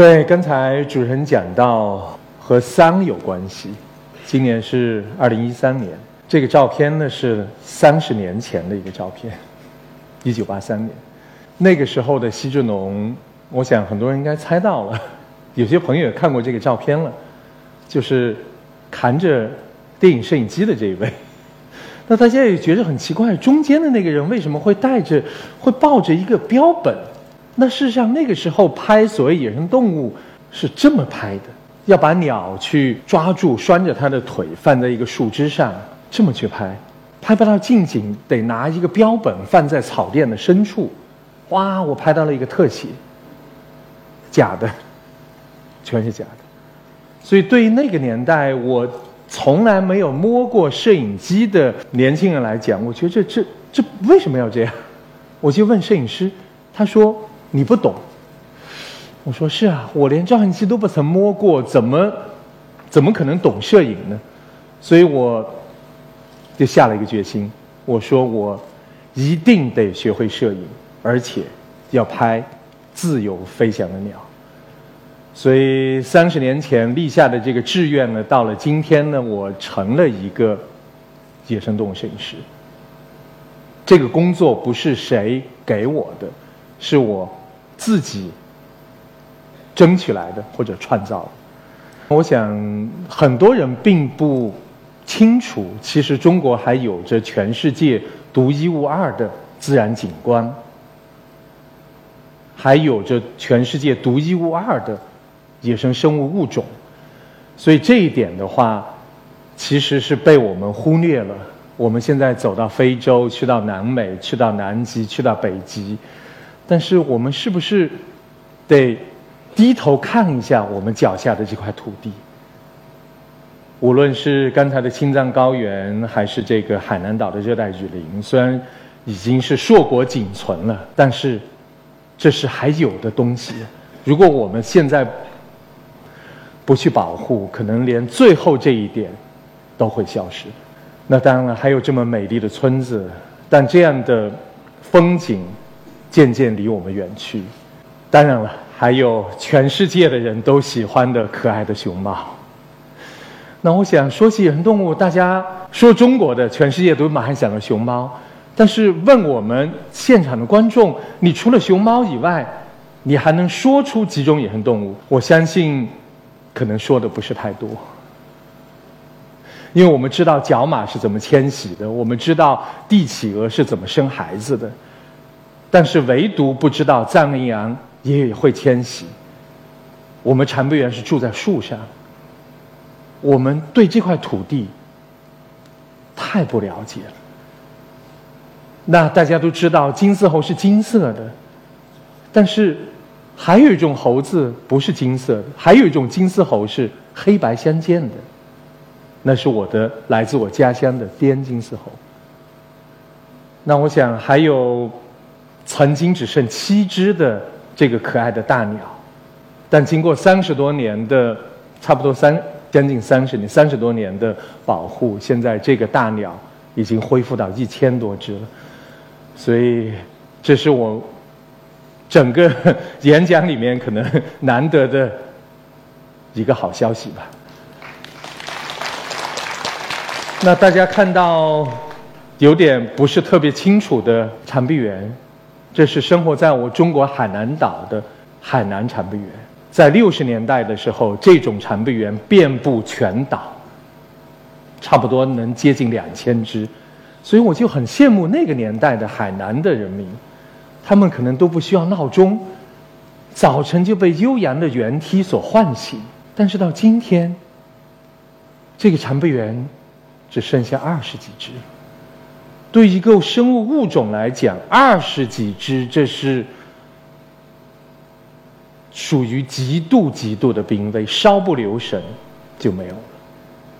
对，刚才主持人讲到和桑有关系，今年是二零一三年，这个照片呢是三十年前的一个照片，一九八三年，那个时候的西志农，我想很多人应该猜到了，有些朋友也看过这个照片了，就是扛着电影摄影机的这一位。那大家也觉得很奇怪，中间的那个人为什么会带着、会抱着一个标本？那事实上，那个时候拍所谓野生动物是这么拍的：要把鸟去抓住，拴着它的腿，放在一个树枝上，这么去拍。拍不到近景，得拿一个标本放在草甸的深处。哇，我拍到了一个特写，假的，全是假的。所以对于那个年代，我。从来没有摸过摄影机的年轻人来讲，我觉得这这这为什么要这样？我就问摄影师，他说你不懂。我说是啊，我连照相机都不曾摸过，怎么怎么可能懂摄影呢？所以我就下了一个决心，我说我一定得学会摄影，而且要拍自由飞翔的鸟。所以三十年前立下的这个志愿呢，到了今天呢，我成了一个野生动物摄影师。这个工作不是谁给我的，是我自己争取来的或者创造的。我想很多人并不清楚，其实中国还有着全世界独一无二的自然景观，还有着全世界独一无二的。野生生物物种，所以这一点的话，其实是被我们忽略了。我们现在走到非洲，去到南美，去到南极，去到北极，但是我们是不是得低头看一下我们脚下的这块土地？无论是刚才的青藏高原，还是这个海南岛的热带雨林，虽然已经是硕果仅存了，但是这是还有的东西。如果我们现在不去保护，可能连最后这一点都会消失。那当然了，还有这么美丽的村子，但这样的风景渐渐离我们远去。当然了，还有全世界的人都喜欢的可爱的熊猫。那我想说起野生动物，大家说中国的，全世界都马上想到熊猫。但是问我们现场的观众，你除了熊猫以外，你还能说出几种野生动物？我相信。可能说的不是太多，因为我们知道角马是怎么迁徙的，我们知道帝企鹅是怎么生孩子的，但是唯独不知道藏羚羊也会迁徙。我们长臂猿是住在树上，我们对这块土地太不了解了。那大家都知道金丝猴是金色的，但是。还有一种猴子不是金色的，还有一种金丝猴是黑白相间的，那是我的来自我家乡的滇金丝猴。那我想还有曾经只剩七只的这个可爱的大鸟，但经过三十多年的差不多三将近三十年三十多年的保护，现在这个大鸟已经恢复到一千多只了，所以这是我。整个演讲里面可能难得的一个好消息吧。那大家看到有点不是特别清楚的长臂猿，这是生活在我中国海南岛的海南长臂猿。在六十年代的时候，这种长臂猿遍布全岛，差不多能接近两千只，所以我就很羡慕那个年代的海南的人民。他们可能都不需要闹钟，早晨就被悠扬的猿啼所唤醒。但是到今天，这个长臂猿只剩下二十几只。对一个生物物种来讲，二十几只这是属于极度极度的濒危，稍不留神就没有了。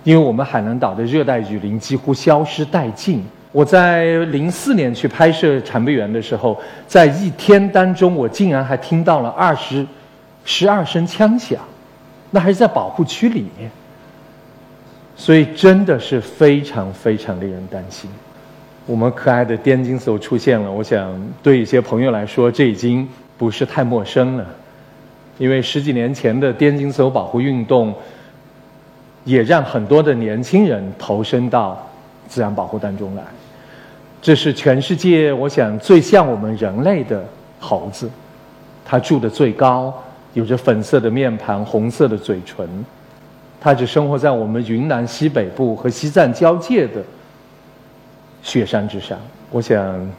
因为我们海南岛的热带雨林几乎消失殆尽。我在零四年去拍摄长臂猿的时候，在一天当中，我竟然还听到了二十、十二声枪响，那还是在保护区里面，所以真的是非常非常令人担心。我们可爱的滇金丝猴出现了，我想对一些朋友来说，这已经不是太陌生了。因为十几年前的滇金丝猴保护运动，也让很多的年轻人投身到自然保护当中来。这是全世界我想最像我们人类的猴子，它住的最高，有着粉色的面庞、红色的嘴唇，它只生活在我们云南西北部和西藏交界的雪山之上。我想，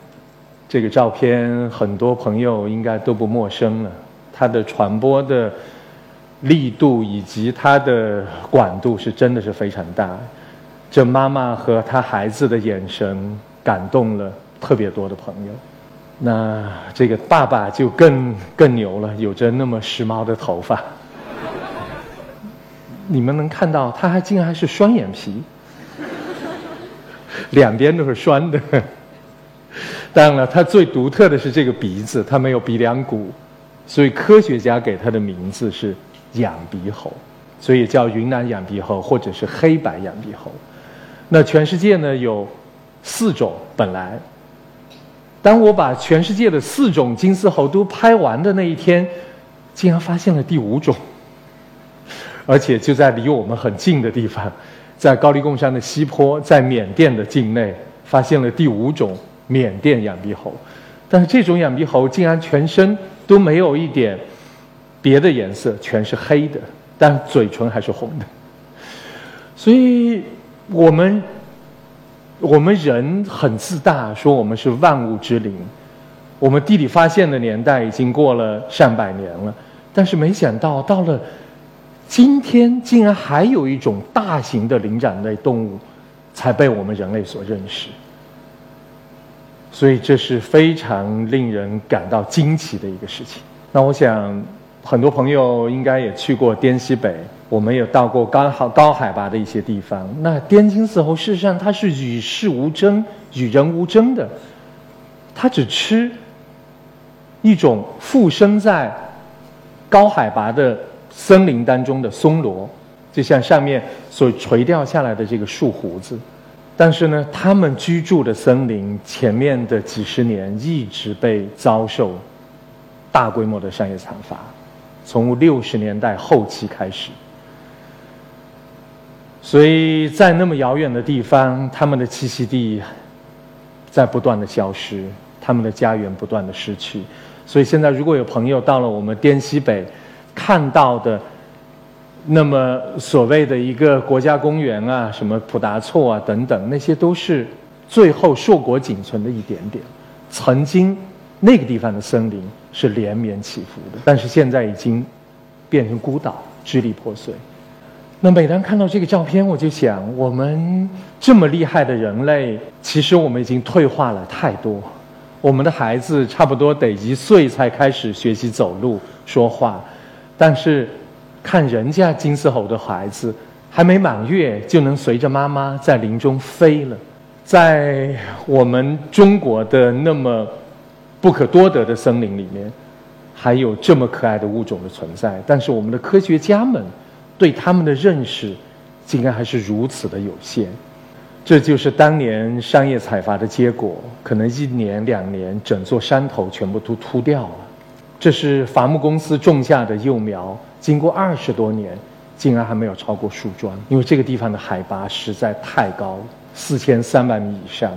这个照片很多朋友应该都不陌生了。它的传播的力度以及它的广度是真的是非常大。这妈妈和她孩子的眼神感动了特别多的朋友。那这个爸爸就更更牛了，有着那么时髦的头发。你们能看到，他还竟然还是双眼皮，两边都是双的。当然了，它最独特的是这个鼻子，它没有鼻梁骨。所以科学家给它的名字是仰鼻猴，所以叫云南仰鼻猴或者是黑白仰鼻猴。那全世界呢有四种本来。当我把全世界的四种金丝猴都拍完的那一天，竟然发现了第五种，而且就在离我们很近的地方，在高黎贡山的西坡，在缅甸的境内发现了第五种缅甸仰鼻猴。但是这种仰鼻猴竟然全身。都没有一点别的颜色，全是黑的，但嘴唇还是红的。所以，我们我们人很自大，说我们是万物之灵。我们地理发现的年代已经过了上百年了，但是没想到到了今天，竟然还有一种大型的灵长类动物才被我们人类所认识。所以这是非常令人感到惊奇的一个事情。那我想，很多朋友应该也去过滇西北，我们也到过高好高海拔的一些地方。那滇金丝猴事实上它是与世无争、与人无争的，它只吃一种附生在高海拔的森林当中的松萝，就像上面所垂掉下来的这个树胡子。但是呢，他们居住的森林前面的几十年一直被遭受大规模的商业残伐，从六十年代后期开始，所以在那么遥远的地方，他们的栖息地在不断的消失，他们的家园不断的失去，所以现在如果有朋友到了我们滇西北，看到的。那么所谓的一个国家公园啊，什么普达措啊等等，那些都是最后硕果仅存的一点点。曾经那个地方的森林是连绵起伏的，但是现在已经变成孤岛，支离破碎。那每当看到这个照片，我就想，我们这么厉害的人类，其实我们已经退化了太多。我们的孩子差不多得一岁才开始学习走路、说话，但是。看人家金丝猴的孩子，还没满月就能随着妈妈在林中飞了。在我们中国的那么不可多得的森林里面，还有这么可爱的物种的存在。但是我们的科学家们对他们的认识，竟然还是如此的有限。这就是当年商业采伐的结果。可能一年两年，整座山头全部都秃掉了。这是伐木公司种下的幼苗。经过二十多年，竟然还没有超过树桩，因为这个地方的海拔实在太高了，四千三百米以上。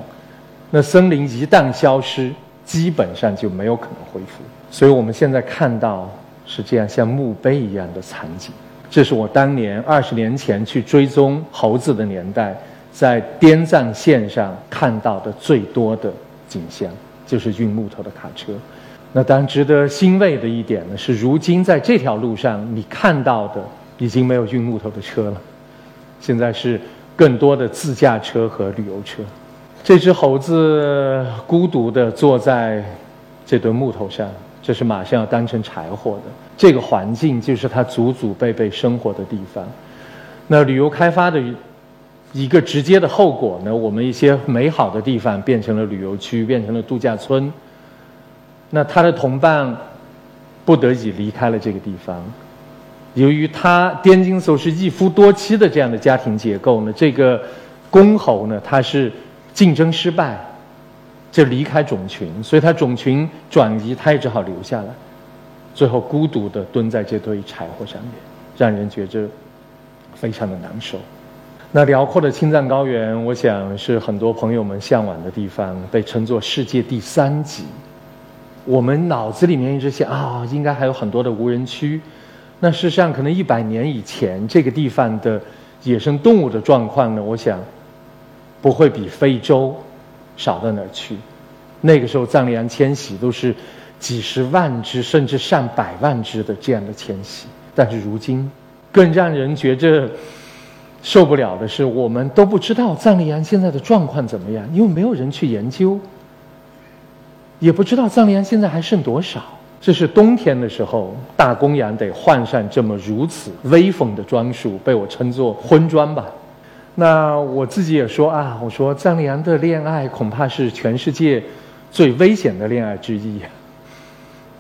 那森林一旦消失，基本上就没有可能恢复。所以我们现在看到是这样像墓碑一样的残景。这是我当年二十年前去追踪猴子的年代，在滇藏线上看到的最多的景象，就是运木头的卡车。那当然值得欣慰的一点呢，是如今在这条路上你看到的已经没有运木头的车了，现在是更多的自驾车和旅游车。这只猴子孤独地坐在这堆木头上，这是马上要当成柴火的。这个环境就是它祖祖辈辈生活的地方。那旅游开发的一个直接的后果呢，我们一些美好的地方变成了旅游区，变成了度假村。那他的同伴不得已离开了这个地方，由于他滇金丝猴是一夫多妻的这样的家庭结构呢，这个公猴呢，它是竞争失败，就离开种群，所以它种群转移，它也只好留下来。最后孤独地蹲在这堆柴火上面，让人觉着非常的难受。那辽阔的青藏高原，我想是很多朋友们向往的地方，被称作世界第三极。我们脑子里面一直想啊，应该还有很多的无人区。那事实上，可能一百年以前，这个地方的野生动物的状况呢，我想不会比非洲少到哪儿去。那个时候，藏羚羊迁徙都是几十万只，甚至上百万只的这样的迁徙。但是如今，更让人觉着。受不了的是，我们都不知道藏羚羊现在的状况怎么样，因为没有人去研究，也不知道藏羚羊现在还剩多少。这是冬天的时候，大公羊得换上这么如此威风的装束，被我称作婚装吧。那我自己也说啊，我说藏羚羊的恋爱恐怕是全世界最危险的恋爱之一。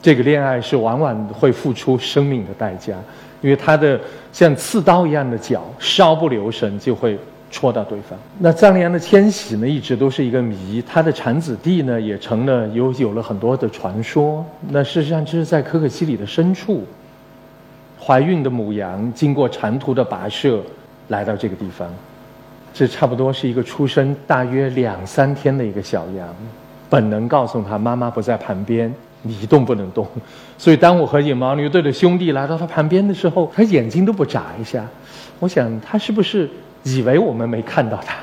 这个恋爱是往往会付出生命的代价。因为它的像刺刀一样的脚，稍不留神就会戳到对方。那藏羚羊的迁徙呢，一直都是一个谜。它的产子地呢，也成了有有了很多的传说。那事实上，这是在可可西里的深处，怀孕的母羊经过长途的跋涉，来到这个地方。这差不多是一个出生大约两三天的一个小羊，本能告诉他妈妈不在旁边。你一动不能动，所以当我和野牦牛队的兄弟来到他旁边的时候，他眼睛都不眨一下。我想他是不是以为我们没看到他？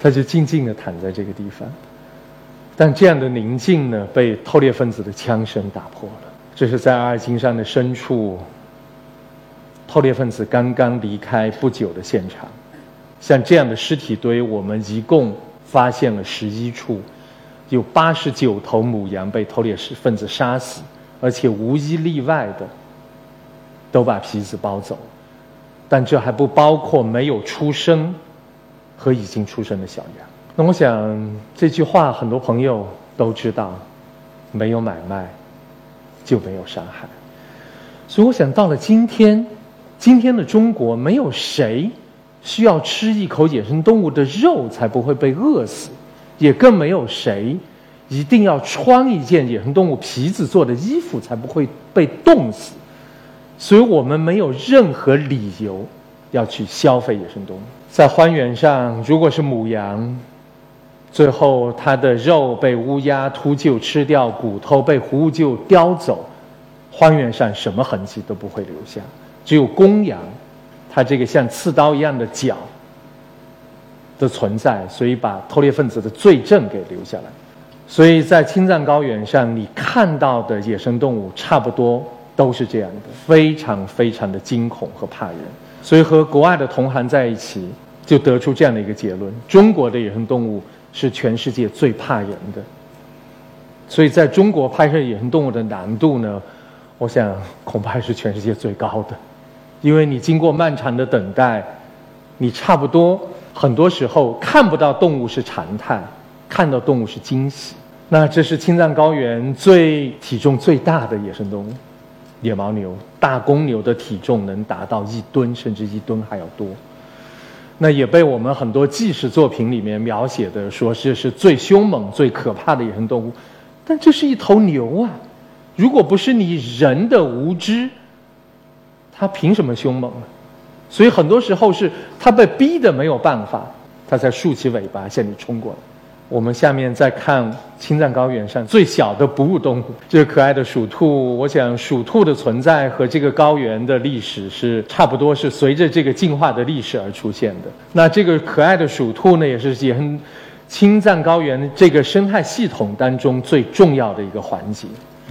他就静静地躺在这个地方。但这样的宁静呢，被偷猎分子的枪声打破了。这是在阿尔金山的深处，偷猎分子刚刚离开不久的现场。像这样的尸体堆，我们一共发现了十一处。有八十九头母羊被偷猎分子杀死，而且无一例外的都把皮子剥走，但这还不包括没有出生和已经出生的小羊。那我想这句话很多朋友都知道：没有买卖就没有伤害。所以我想到了今天，今天的中国没有谁需要吃一口野生动物的肉才不会被饿死。也更没有谁一定要穿一件野生动物皮子做的衣服才不会被冻死，所以我们没有任何理由要去消费野生动物。在荒原上，如果是母羊，最后它的肉被乌鸦秃鹫吃掉，骨头被狐鹫叼走，荒原上什么痕迹都不会留下。只有公羊，它这个像刺刀一样的角。的存在，所以把偷猎分子的罪证给留下来。所以在青藏高原上，你看到的野生动物差不多都是这样的，非常非常的惊恐和怕人。所以和国外的同行在一起，就得出这样的一个结论：中国的野生动物是全世界最怕人的。所以在中国拍摄野生动物的难度呢，我想恐怕是全世界最高的，因为你经过漫长的等待，你差不多。很多时候看不到动物是常态，看到动物是惊喜。那这是青藏高原最体重最大的野生动物——野牦牛。大公牛的体重能达到一吨，甚至一吨还要多。那也被我们很多纪实作品里面描写的说这是最凶猛、最可怕的野生动物。但这是一头牛啊！如果不是你人的无知，它凭什么凶猛呢？所以很多时候是它被逼的没有办法，它才竖起尾巴向你冲过来。我们下面再看青藏高原上最小的哺乳动物，这个可爱的鼠兔。我想鼠兔的存在和这个高原的历史是差不多，是随着这个进化的历史而出现的。那这个可爱的鼠兔呢，也是也很青藏高原这个生态系统当中最重要的一个环节。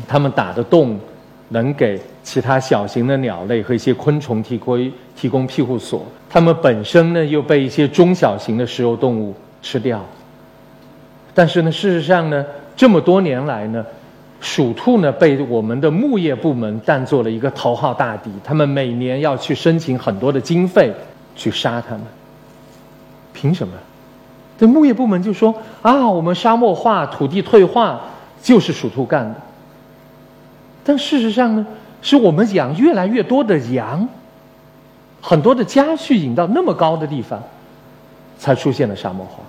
它们打的洞。能给其他小型的鸟类和一些昆虫提供提供庇护所，它们本身呢又被一些中小型的食肉动物吃掉。但是呢，事实上呢，这么多年来呢，鼠兔呢被我们的牧业部门当做了一个头号大敌，他们每年要去申请很多的经费去杀它们。凭什么？这牧业部门就说啊，我们沙漠化、土地退化就是鼠兔干的。但事实上呢，是我们养越来越多的羊，很多的家畜引到那么高的地方，才出现了沙漠化，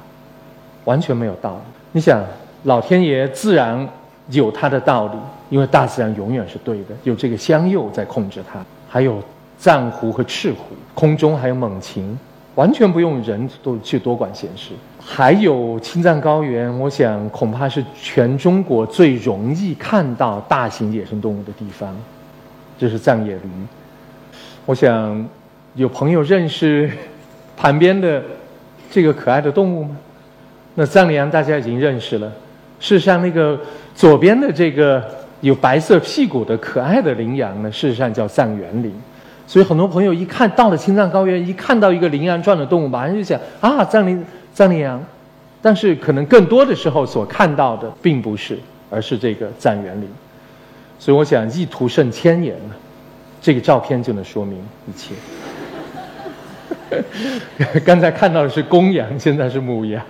完全没有道理。你想，老天爷自然有他的道理，因为大自然永远是对的，有这个香釉在控制它，还有藏狐和赤狐，空中还有猛禽，完全不用人都去多管闲事。还有青藏高原，我想恐怕是全中国最容易看到大型野生动物的地方，这是藏野驴。我想有朋友认识旁边的这个可爱的动物吗？那藏羚羊大家已经认识了。事实上，那个左边的这个有白色屁股的可爱的羚羊呢，事实上叫藏原羚。所以很多朋友一看到了青藏高原，一看到一个羚羊状的动物，马上就想啊，藏羚藏羚羊。但是可能更多的时候所看到的并不是，而是这个藏原羚。所以我想，一图胜千言呢。这个照片就能说明一切。刚才看到的是公羊，现在是母羊，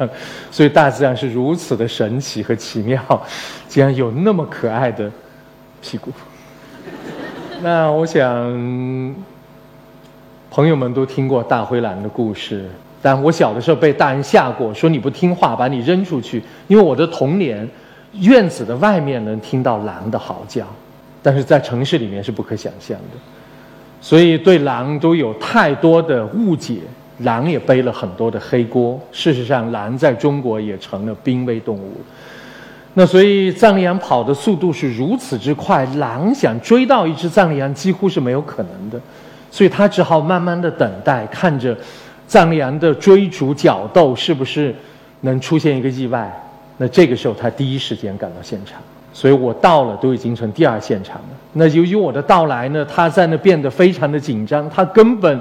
所以大自然是如此的神奇和奇妙，竟然有那么可爱的屁股。那我想，朋友们都听过大灰狼的故事，但我小的时候被大人吓过，说你不听话，把你扔出去。因为我的童年，院子的外面能听到狼的嚎叫。但是在城市里面是不可想象的，所以对狼都有太多的误解，狼也背了很多的黑锅。事实上，狼在中国也成了濒危动物。那所以藏羚羊跑的速度是如此之快，狼想追到一只藏羚羊几乎是没有可能的，所以他只好慢慢的等待，看着藏羚羊的追逐角斗是不是能出现一个意外。那这个时候，他第一时间赶到现场。所以我到了，都已经成第二现场了。那由于我的到来呢，他在那变得非常的紧张，他根本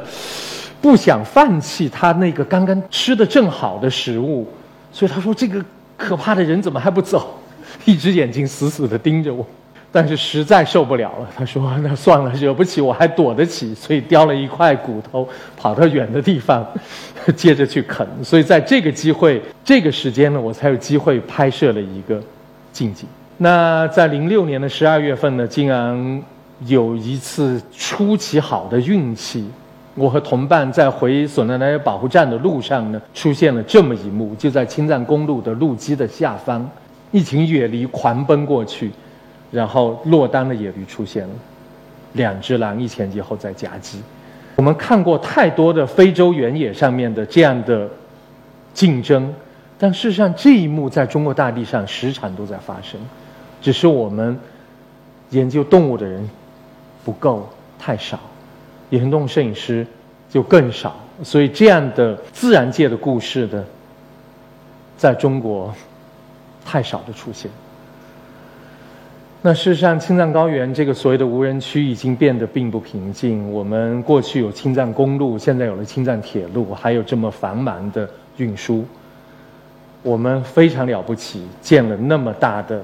不想放弃他那个刚刚吃的正好的食物。所以他说：“这个可怕的人怎么还不走？”一只眼睛死死的盯着我，但是实在受不了了。他说：“那算了，惹不起我还躲得起。”所以叼了一块骨头，跑到远的地方，接着去啃。所以在这个机会、这个时间呢，我才有机会拍摄了一个近景。那在零六年的十二月份呢，竟然有一次出奇好的运气，我和同伴在回索纳奈保护站的路上呢，出现了这么一幕：就在青藏公路的路基的下方，一群野驴狂奔过去，然后落单的野驴出现了，两只狼一前一后在夹击。我们看过太多的非洲原野上面的这样的竞争，但事实上这一幕在中国大地上时常都在发生。只是我们研究动物的人不够，太少，野生动物摄影师就更少，所以这样的自然界的故事的，在中国太少的出现。那事实上，青藏高原这个所谓的无人区已经变得并不平静。我们过去有青藏公路，现在有了青藏铁路，还有这么繁忙的运输，我们非常了不起，建了那么大的。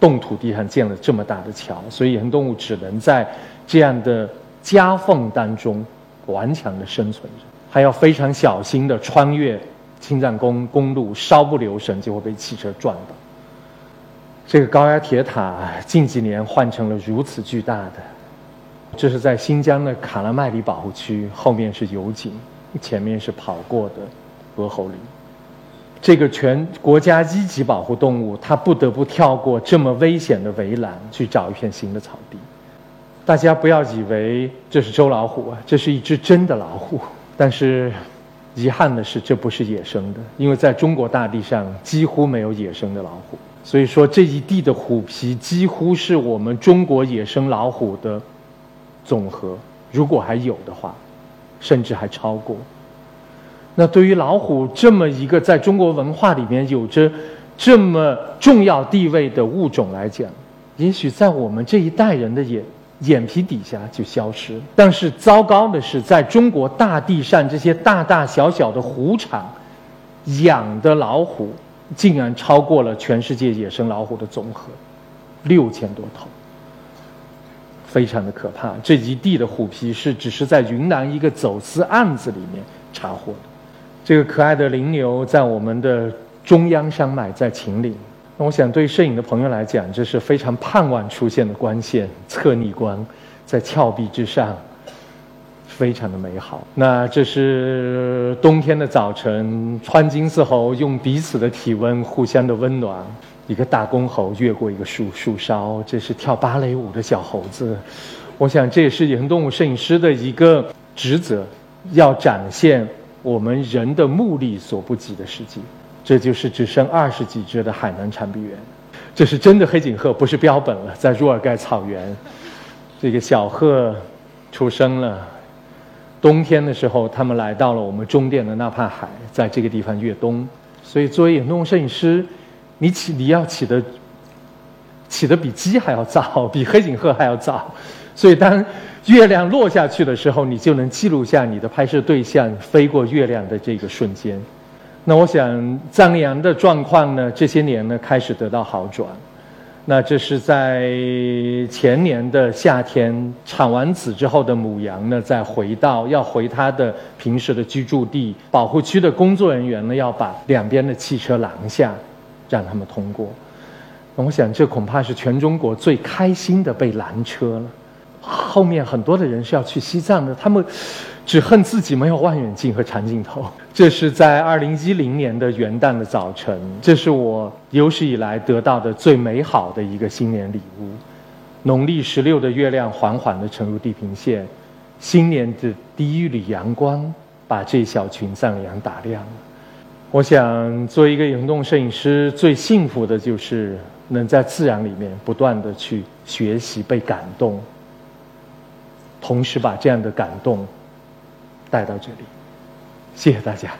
冻土地上建了这么大的桥，所以野生动物只能在这样的夹缝当中顽强的生存着，还要非常小心的穿越青藏公公路，稍不留神就会被汽车撞到。这个高压铁塔近几年换成了如此巨大的，这是在新疆的卡拉麦里保护区，后面是油井，前面是跑过的鹅喉岭。这个全国家一级保护动物，它不得不跳过这么危险的围栏，去找一片新的草地。大家不要以为这是周老虎啊，这是一只真的老虎。但是，遗憾的是，这不是野生的，因为在中国大地上几乎没有野生的老虎。所以说，这一地的虎皮几乎是我们中国野生老虎的总和，如果还有的话，甚至还超过。那对于老虎这么一个在中国文化里面有着这么重要地位的物种来讲，也许在我们这一代人的眼眼皮底下就消失。但是糟糕的是，在中国大地上这些大大小小的虎场养的老虎，竟然超过了全世界野生老虎的总和，六千多头，非常的可怕。这一地的虎皮是只是在云南一个走私案子里面查获的。这个可爱的羚牛在我们的中央山脉，在秦岭。那我想对摄影的朋友来讲，这是非常盼望出现的光线，侧逆光在峭壁之上，非常的美好。那这是冬天的早晨，川金丝猴用彼此的体温互相的温暖，一个大公猴越过一个树树梢，这是跳芭蕾舞的小猴子。我想这也是野生动物摄影师的一个职责，要展现我们人的目力所不及的世界。这就是只剩二十几只的海南长臂猿，这是真的黑颈鹤，不是标本了。在若尔盖草原，这个小鹤出生了。冬天的时候，他们来到了我们中甸的纳帕海，在这个地方越冬。所以，作为野生动物摄影师，你起你要起的起的比鸡还要早，比黑颈鹤还要早。所以，当月亮落下去的时候，你就能记录下你的拍摄对象飞过月亮的这个瞬间。那我想，藏羚羊的状况呢，这些年呢开始得到好转。那这是在前年的夏天，产完子之后的母羊呢，再回到要回它的平时的居住地。保护区的工作人员呢，要把两边的汽车拦下，让他们通过。那我想，这恐怕是全中国最开心的被拦车了。后面很多的人是要去西藏的，他们只恨自己没有望远镜和长镜头。这是在二零一零年的元旦的早晨，这是我有史以来得到的最美好的一个新年礼物。农历十六的月亮缓缓地沉入地平线，新年的第一缕阳光把这小群藏羊打亮。我想，作为一个野生动摄影师，最幸福的就是能在自然里面不断地去学习、被感动。同时把这样的感动带到这里，谢谢大家。